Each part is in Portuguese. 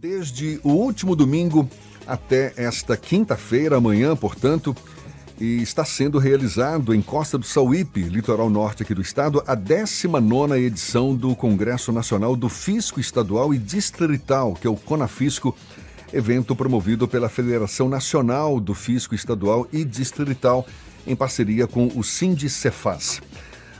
Desde o último domingo até esta quinta-feira, amanhã, portanto, e está sendo realizado em Costa do Sauípe, litoral norte aqui do estado, a 19 edição do Congresso Nacional do Fisco Estadual e Distrital, que é o CONAFisco, evento promovido pela Federação Nacional do Fisco Estadual e Distrital, em parceria com o Sindicefaz.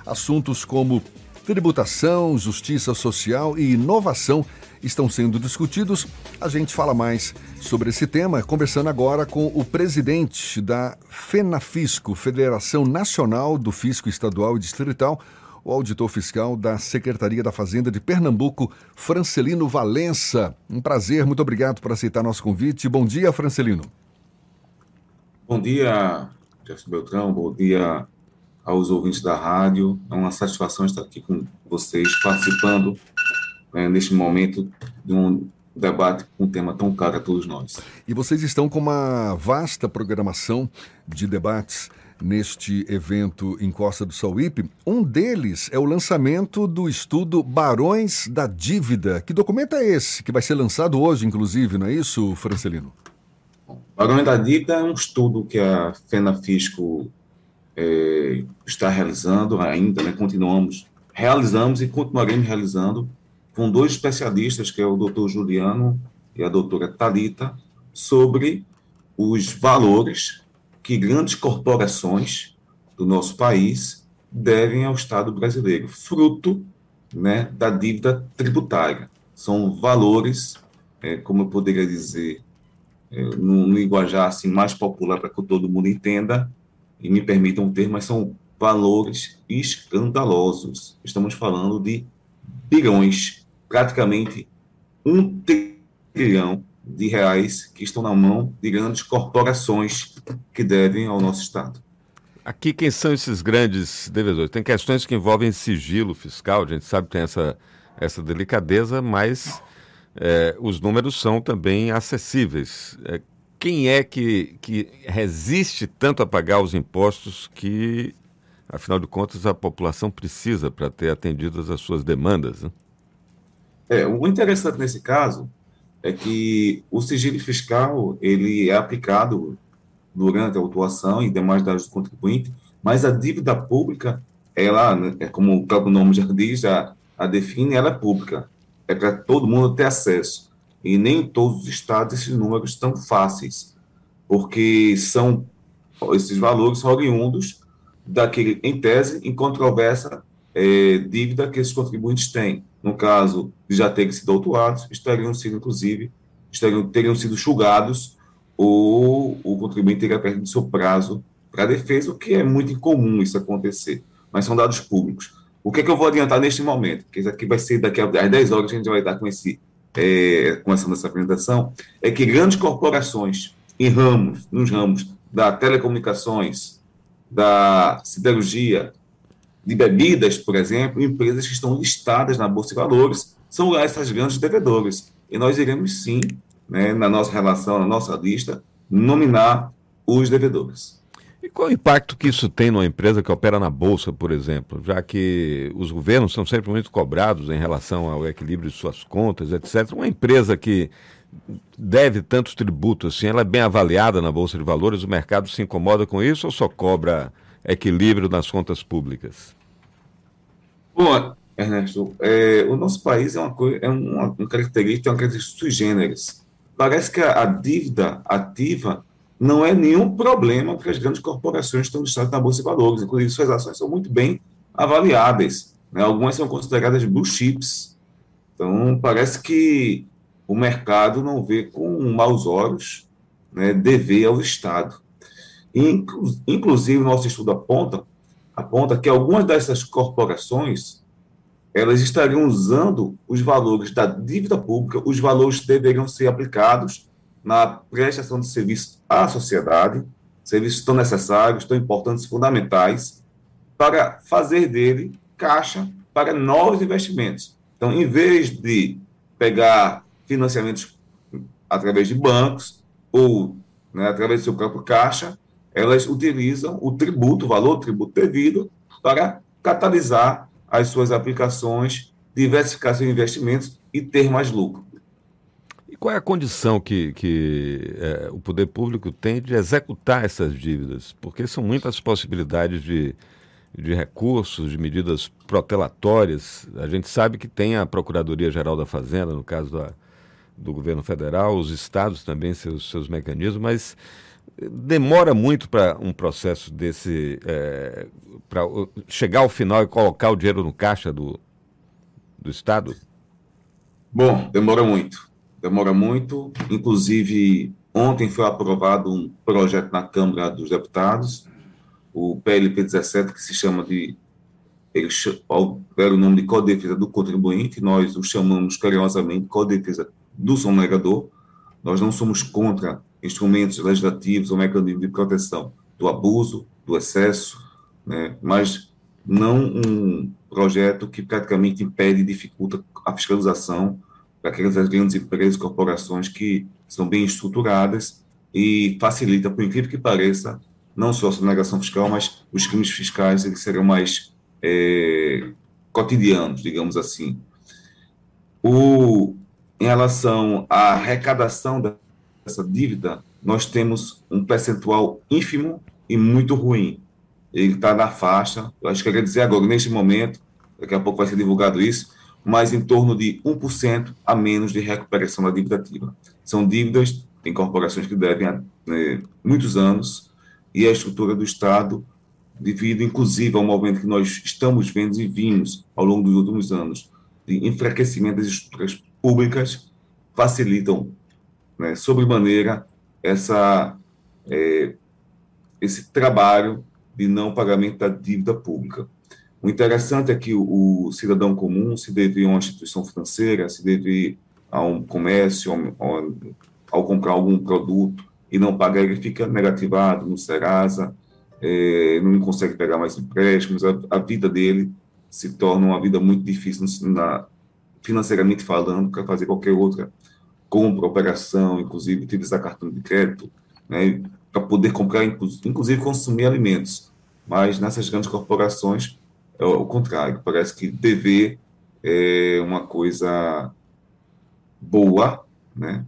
Assuntos como tributação, justiça social e inovação estão sendo discutidos. A gente fala mais sobre esse tema, conversando agora com o presidente da FENAFISCO, Federação Nacional do Fisco Estadual e Distrital, o auditor fiscal da Secretaria da Fazenda de Pernambuco, Francelino Valença. Um prazer, muito obrigado por aceitar nosso convite. Bom dia, Francelino. Bom dia, Jefferson Beltrão, bom dia aos ouvintes da rádio. É uma satisfação estar aqui com vocês, participando né, neste momento de um debate com um tema tão caro a todos nós. E vocês estão com uma vasta programação de debates neste evento em Costa do Sauípe. Um deles é o lançamento do estudo Barões da Dívida. Que documento é esse? Que vai ser lançado hoje, inclusive, não é isso, Francelino? Barões da Dívida é um estudo que a FENAFisco é, está realizando ainda, né? continuamos, realizamos e continuaremos realizando com dois especialistas, que é o doutor Juliano e a doutora Talita, sobre os valores que grandes corporações do nosso país devem ao Estado brasileiro, fruto né, da dívida tributária. São valores, é, como eu poderia dizer, é, no, no linguajar assim, mais popular para que todo mundo entenda, e me permitam ter, mas são valores escandalosos. Estamos falando de bilhões praticamente um trilhão de reais que estão na mão de grandes corporações que devem ao nosso Estado. Aqui, quem são esses grandes devedores? Tem questões que envolvem sigilo fiscal, a gente sabe que tem essa, essa delicadeza, mas é, os números são também acessíveis. É, quem é que, que resiste tanto a pagar os impostos que, afinal de contas, a população precisa para ter atendidas as suas demandas? Né? É, o interessante nesse caso é que o sigilo fiscal ele é aplicado durante a autuação e demais dados do contribuinte, mas a dívida pública, ela, é como o próprio nome já diz, já a define, ela é pública, é para todo mundo ter acesso. E nem em todos os estados esses números estão fáceis, porque são esses valores são oriundos daquele, em tese, em controvérsia, é, dívida que esses contribuintes têm no caso de já terem sido autuados, estariam sido, inclusive, estariam, teriam sido julgados ou o contribuinte teria perdido seu prazo para defesa, o que é muito incomum isso acontecer, mas são dados públicos. O que, é que eu vou adiantar neste momento? Que isso aqui vai ser daqui às 10 horas que a gente vai estar com, esse, é, com essa nossa apresentação, é que grandes corporações em ramos, nos ramos da telecomunicações, da siderurgia, de bebidas, por exemplo, empresas que estão listadas na Bolsa de Valores, são essas grandes devedores. E nós iremos, sim, né, na nossa relação, na nossa lista, nominar os devedores. E qual o impacto que isso tem numa empresa que opera na Bolsa, por exemplo? Já que os governos são sempre muito cobrados em relação ao equilíbrio de suas contas, etc. Uma empresa que deve tantos tributos assim, ela é bem avaliada na Bolsa de Valores, o mercado se incomoda com isso ou só cobra equilíbrio nas contas públicas? Bom, Ernesto, é, o nosso país é uma, coisa, é uma, uma característica, é uma característica sui generis. Parece que a, a, dívida ativa não é nenhum problema porque as grandes corporações estão listadas na Bolsa de Valores. Inclusive, suas ações são muito bem avaliadas. Né? Algumas são consideradas blue chips. Então, parece que o mercado não vê com maus olhos né, dever ao Estado. Inclusive, o nosso estudo aponta, aponta que algumas dessas corporações elas estariam usando os valores da dívida pública, os valores deveriam ser aplicados na prestação de serviço à sociedade, serviços tão necessários, tão importantes, fundamentais, para fazer dele caixa para novos investimentos. Então, em vez de pegar financiamentos através de bancos ou né, através do seu próprio caixa, elas utilizam o tributo, o valor do tributo devido, para catalisar as suas aplicações, diversificar seus investimentos e ter mais lucro. qual é a condição que, que é, o poder público tem de executar essas dívidas? Porque são muitas possibilidades de, de recursos, de medidas protelatórias. A gente sabe que tem a Procuradoria-Geral da Fazenda, no caso da, do governo federal, os estados também, seus, seus mecanismos, mas demora muito para um processo desse, é, para chegar ao final e colocar o dinheiro no caixa do, do Estado? Bom, demora muito. Demora muito. Inclusive, ontem foi aprovado um projeto na Câmara dos Deputados, o PLP 17, que se chama de. Ele era o nome de Codefesa do Contribuinte, nós o chamamos carinhosamente Codefesa do Sonegador. Nós não somos contra instrumentos legislativos ou mecanismos de proteção do abuso, do excesso, né, mas não um projeto que praticamente impede e dificulta a fiscalização para aquelas grandes empresas, corporações que são bem estruturadas e facilita, por incrível que pareça, não só a sonegação fiscal, mas os crimes fiscais eles serão mais é, cotidianos, digamos assim. O, em relação à arrecadação dessa dívida, nós temos um percentual ínfimo e muito ruim. Ele está na faixa, eu acho que eu queria dizer agora, neste momento, daqui a pouco vai ser divulgado isso, mas em torno de 1% a menos de recuperação da dívida ativa. São dívidas, tem corporações que devem há né, muitos anos, e a estrutura do Estado, devido inclusive ao movimento que nós estamos vendo e vimos ao longo dos últimos anos, de enfraquecimento das estruturas públicas, facilitam né, sobremaneira essa, é, esse trabalho de não pagamento da dívida pública. O interessante é que o, o cidadão comum se deve a uma instituição financeira, se deve a um comércio, ao, ao comprar algum produto e não pagar, ele fica negativado no Serasa, é, não consegue pegar mais empréstimos, a, a, vida dele se torna uma vida muito difícil na, financeiramente falando, para fazer qualquer outra compra, operação, inclusive utilizar cartão de crédito, né, para poder comprar, inclusive consumir alimentos. Mas nessas grandes corporações é o contrário, parece que dever é uma coisa boa, né?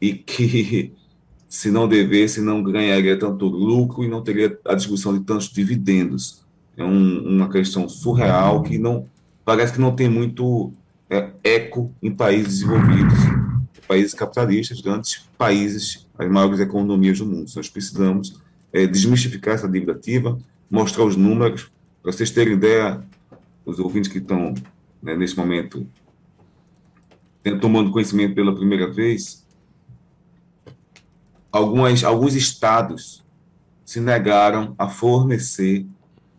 E que se não devesse, não ganharia tanto lucro e não teria a distribuição de tantos dividendos. É um, uma questão surreal que não parece que não tem muito é, eco em países desenvolvidos, países capitalistas, grandes países, as maiores economias do mundo. Nós precisamos é, desmistificar essa dívida ativa, mostrar os números, para vocês terem ideia, os ouvintes que estão né, nesse momento tomando conhecimento pela primeira vez, algumas, alguns estados se negaram a fornecer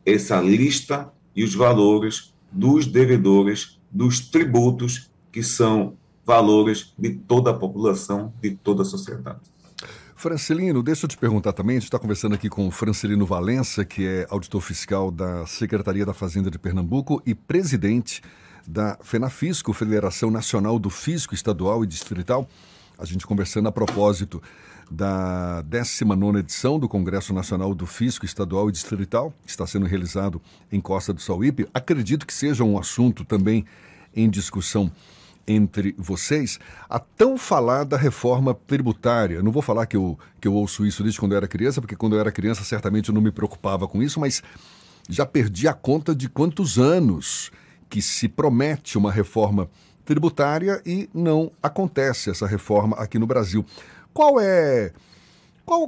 essa lista e os valores dos devedores dos tributos que são valores de toda a população, de toda a sociedade. Francelino, deixa eu te perguntar também, a gente está conversando aqui com o Francelino Valença, que é auditor fiscal da Secretaria da Fazenda de Pernambuco e presidente da FENAFISCO, Federação Nacional do Fisco Estadual e Distrital. A gente conversando a propósito da 19 edição do Congresso Nacional do Fisco Estadual e Distrital, que está sendo realizado em Costa do Sauípe. Acredito que seja um assunto também em discussão entre vocês a tão falada reforma tributária. Não vou falar que eu, que eu ouço isso desde quando eu era criança, porque quando eu era criança certamente eu não me preocupava com isso, mas já perdi a conta de quantos anos que se promete uma reforma tributária e não acontece essa reforma aqui no Brasil. Qual é.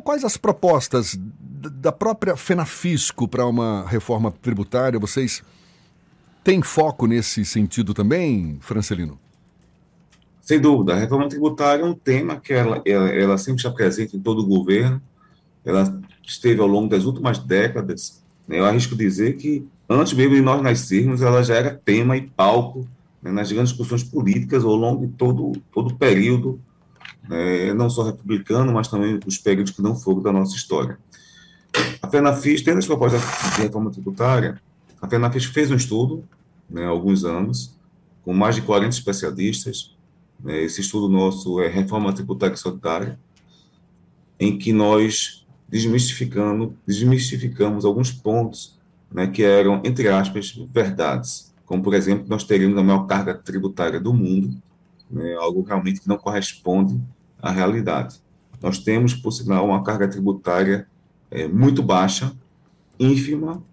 Quais as propostas da própria FENAFISCO para uma reforma tributária? Vocês têm foco nesse sentido também, Francelino? Sem dúvida, a reforma tributária é um tema que ela, ela, ela sempre está presente em todo o governo, ela esteve ao longo das últimas décadas, né, eu arrisco dizer que antes mesmo de nós nascermos, ela já era tema e palco né, nas grandes discussões políticas ao longo de todo, todo o período, né, não só republicano, mas também os períodos que não foram da nossa história. A FENAFIS, tendo as propostas de reforma tributária, a FENAFIS fez um estudo, né, há alguns anos, com mais de 40 especialistas, esse estudo nosso é Reforma Tributária Solidária, em que nós desmistificamos, desmistificamos alguns pontos né, que eram, entre aspas, verdades. Como, por exemplo, nós teríamos a maior carga tributária do mundo, né, algo realmente que não corresponde à realidade. Nós temos, por sinal, uma carga tributária é, muito baixa, ínfima,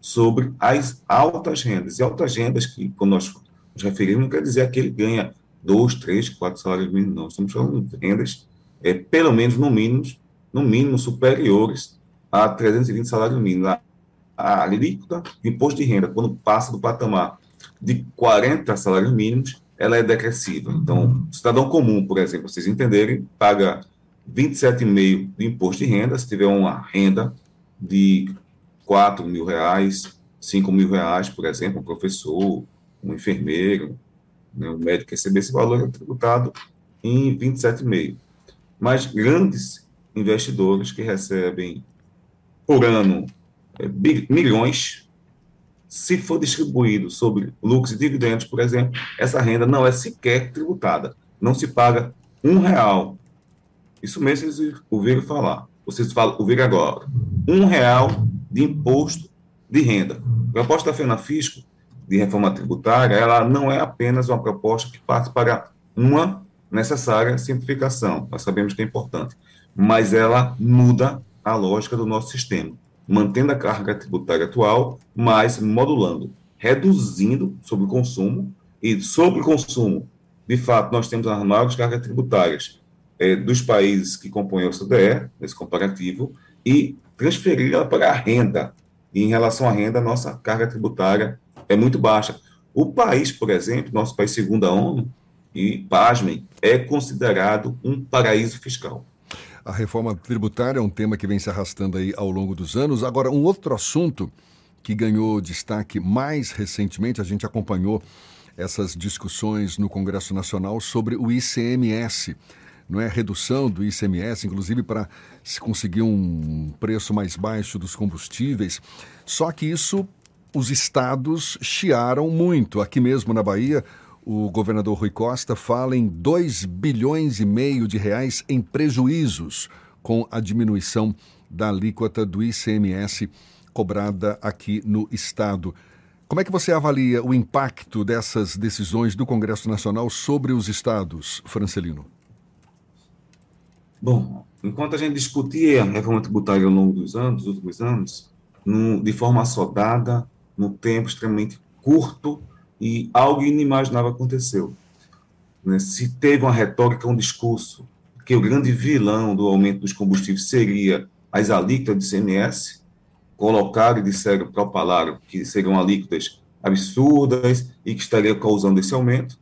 sobre as altas rendas. E altas rendas, que quando nós nos referimos, não quer dizer que ganha dois, três, quatro salários mínimos, não. Estamos falando de rendas, é, pelo menos, no mínimo, no mínimo, superiores a 320 salários mínimos. A, a alíquota de imposto de renda, quando passa do patamar de 40 salários mínimos, ela é decrescível. Então, cidadão comum, por exemplo, vocês entenderem, paga 27,5% de imposto de renda, se tiver uma renda de 4 mil reais, 5 mil reais, por exemplo, um professor, um enfermeiro, né, um médico receber esse valor é tributado em 27,5%. Mas grandes investidores que recebem por ano é, milhões, se for distribuído sobre lucros e dividendos, por exemplo, essa renda não é sequer tributada. Não se paga um real. Isso mesmo vocês ouviram falar. Vocês falam, ouviram agora. Um real de imposto de renda. Proposta da FENAFISCO de reforma tributária, ela não é apenas uma proposta que parte para uma necessária simplificação, nós sabemos que é importante, mas ela muda a lógica do nosso sistema, mantendo a carga tributária atual, mas modulando, reduzindo sobre o consumo, e sobre o consumo, de fato, nós temos as maiores cargas tributárias é, dos países que compõem o OCDE, nesse comparativo, e transferir ela para a renda. E em relação à renda, nossa carga tributária é muito baixa. O país, por exemplo, nosso país segundo a ONU, e pasmem, é considerado um paraíso fiscal. A reforma tributária é um tema que vem se arrastando aí ao longo dos anos. Agora, um outro assunto que ganhou destaque mais recentemente, a gente acompanhou essas discussões no Congresso Nacional sobre o ICMS não é redução do ICMS, inclusive para se conseguir um preço mais baixo dos combustíveis. Só que isso os estados chiaram muito. Aqui mesmo na Bahia, o governador Rui Costa fala em 2 bilhões e meio de reais em prejuízos com a diminuição da alíquota do ICMS cobrada aqui no estado. Como é que você avalia o impacto dessas decisões do Congresso Nacional sobre os estados, Francelino? Bom, enquanto a gente discutia a reforma tributária ao longo dos anos, dos últimos anos, no, de forma assodada, num tempo extremamente curto, e algo inimaginável aconteceu. Né? Se teve uma retórica, um discurso, que o grande vilão do aumento dos combustíveis seria as alíquotas de CMS, colocaram e disseram, propalaram que seriam alíquotas absurdas e que estariam causando esse aumento,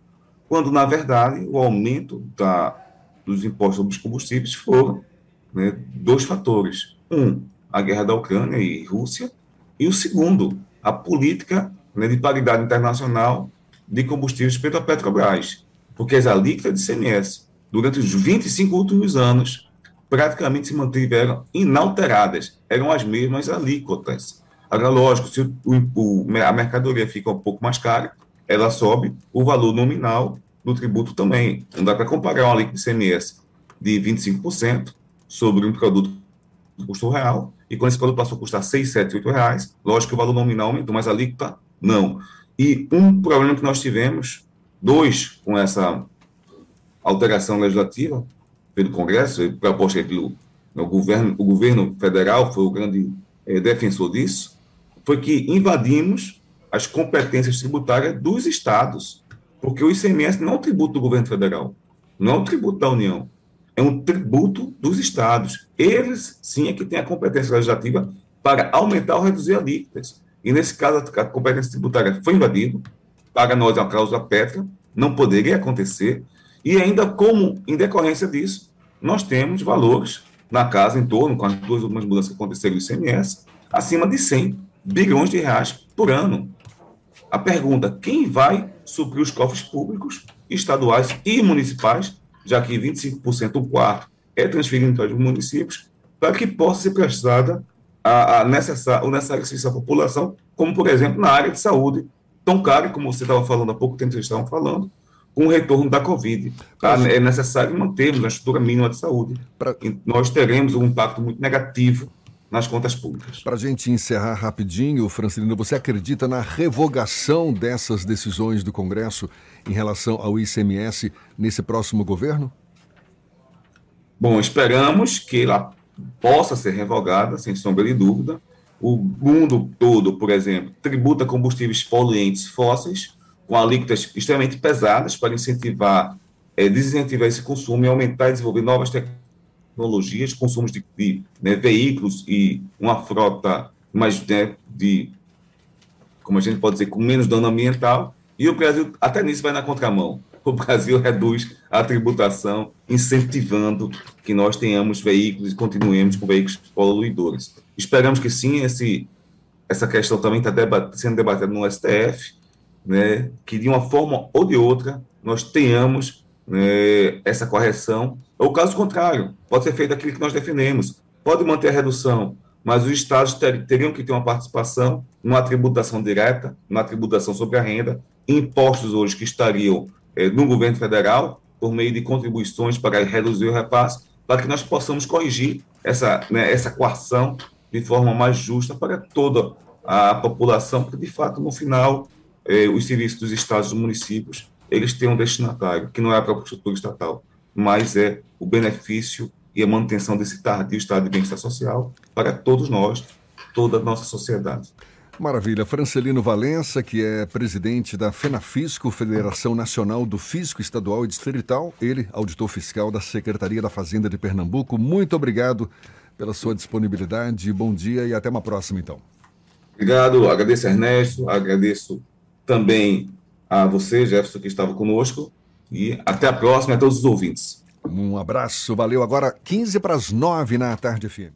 quando, na verdade, o aumento da dos impostos sobre os combustíveis foram né, dois fatores. Um, a guerra da Ucrânia e Rússia, e o segundo, a política né, de paridade internacional de combustíveis pela Petrobras, porque as alíquotas de CMS, durante os 25 últimos anos, praticamente se mantiveram inalteradas, eram as mesmas alíquotas. Agora, lógico, se o, o, a mercadoria fica um pouco mais cara, ela sobe, o valor nominal do tributo também. Não dá para comparar uma alíquota de ICMS de 25% sobre um produto que custou real, e quando esse produto passou a custar 6, 7, 8 reais, lógico que o valor nominal aumentou, mas a alíquota não. E um problema que nós tivemos, dois, com essa alteração legislativa pelo Congresso, proposta pelo governo, o governo federal foi o grande é, defensor disso, foi que invadimos as competências tributárias dos estados. Porque o ICMS não é um tributo do governo federal, não é um tributo da União, é um tributo dos estados. Eles, sim, é que têm a competência legislativa para aumentar ou reduzir alíquotas. E, nesse caso, a competência tributária foi invadida, para nós é uma cláusula pétrea, não poderia acontecer, e ainda como, em decorrência disso, nós temos valores na casa em torno, com as duas últimas mudanças que aconteceram no ICMS, acima de 100 bilhões de reais por ano. A pergunta: quem vai suprir os cofres públicos, estaduais e municipais, já que 25%, um quarto, é transferido para os municípios, para que possa ser prestada a, a necessário, o necessário serviço à população, como, por exemplo, na área de saúde, tão caro, como você estava falando há pouco tempo, vocês estavam falando, com o retorno da Covid. Tá? É necessário mantermos a estrutura mínima de saúde. Pra... Nós teremos um impacto muito negativo nas contas públicas. Para a gente encerrar rapidinho, Francilino, você acredita na revogação dessas decisões do Congresso em relação ao ICMS nesse próximo governo? Bom, esperamos que ela possa ser revogada, sem sombra de dúvida. O mundo todo, por exemplo, tributa combustíveis poluentes fósseis com alíquotas extremamente pesadas para incentivar, é, desincentivar esse consumo e aumentar e desenvolver novas tecnologias, consumos de, de né, veículos e uma frota mais né, de, como a gente pode dizer, com menos dano ambiental. E o Brasil até nisso vai na contramão. O Brasil reduz a tributação, incentivando que nós tenhamos veículos e continuemos com veículos poluidores. Esperamos que sim, esse, essa questão também está debat sendo debatida no STF, né, que de uma forma ou de outra nós tenhamos né, essa correção, ou caso contrário, pode ser feito aquilo que nós defendemos, pode manter a redução, mas os estados ter, teriam que ter uma participação numa tributação direta, numa tributação sobre a renda, impostos hoje que estariam eh, no governo federal, por meio de contribuições para reduzir o repasse, para que nós possamos corrigir essa, né, essa coação de forma mais justa para toda a população, porque de fato, no final, eh, os serviços dos estados e municípios, eles têm um destinatário, que não é a própria estrutura estatal, mas é o benefício e a manutenção desse tardio estado de bem-estar social para todos nós, toda a nossa sociedade. Maravilha. Francelino Valença, que é presidente da FENAFISCO, Federação Nacional do Fisco Estadual e Distrital, ele, auditor fiscal da Secretaria da Fazenda de Pernambuco. Muito obrigado pela sua disponibilidade. Bom dia e até uma próxima, então. Obrigado, agradeço Ernesto, agradeço também a você, Jefferson, que estava conosco, e até a próxima, a todos os ouvintes. Um abraço, valeu. Agora 15 para as 9 na tarde, FM.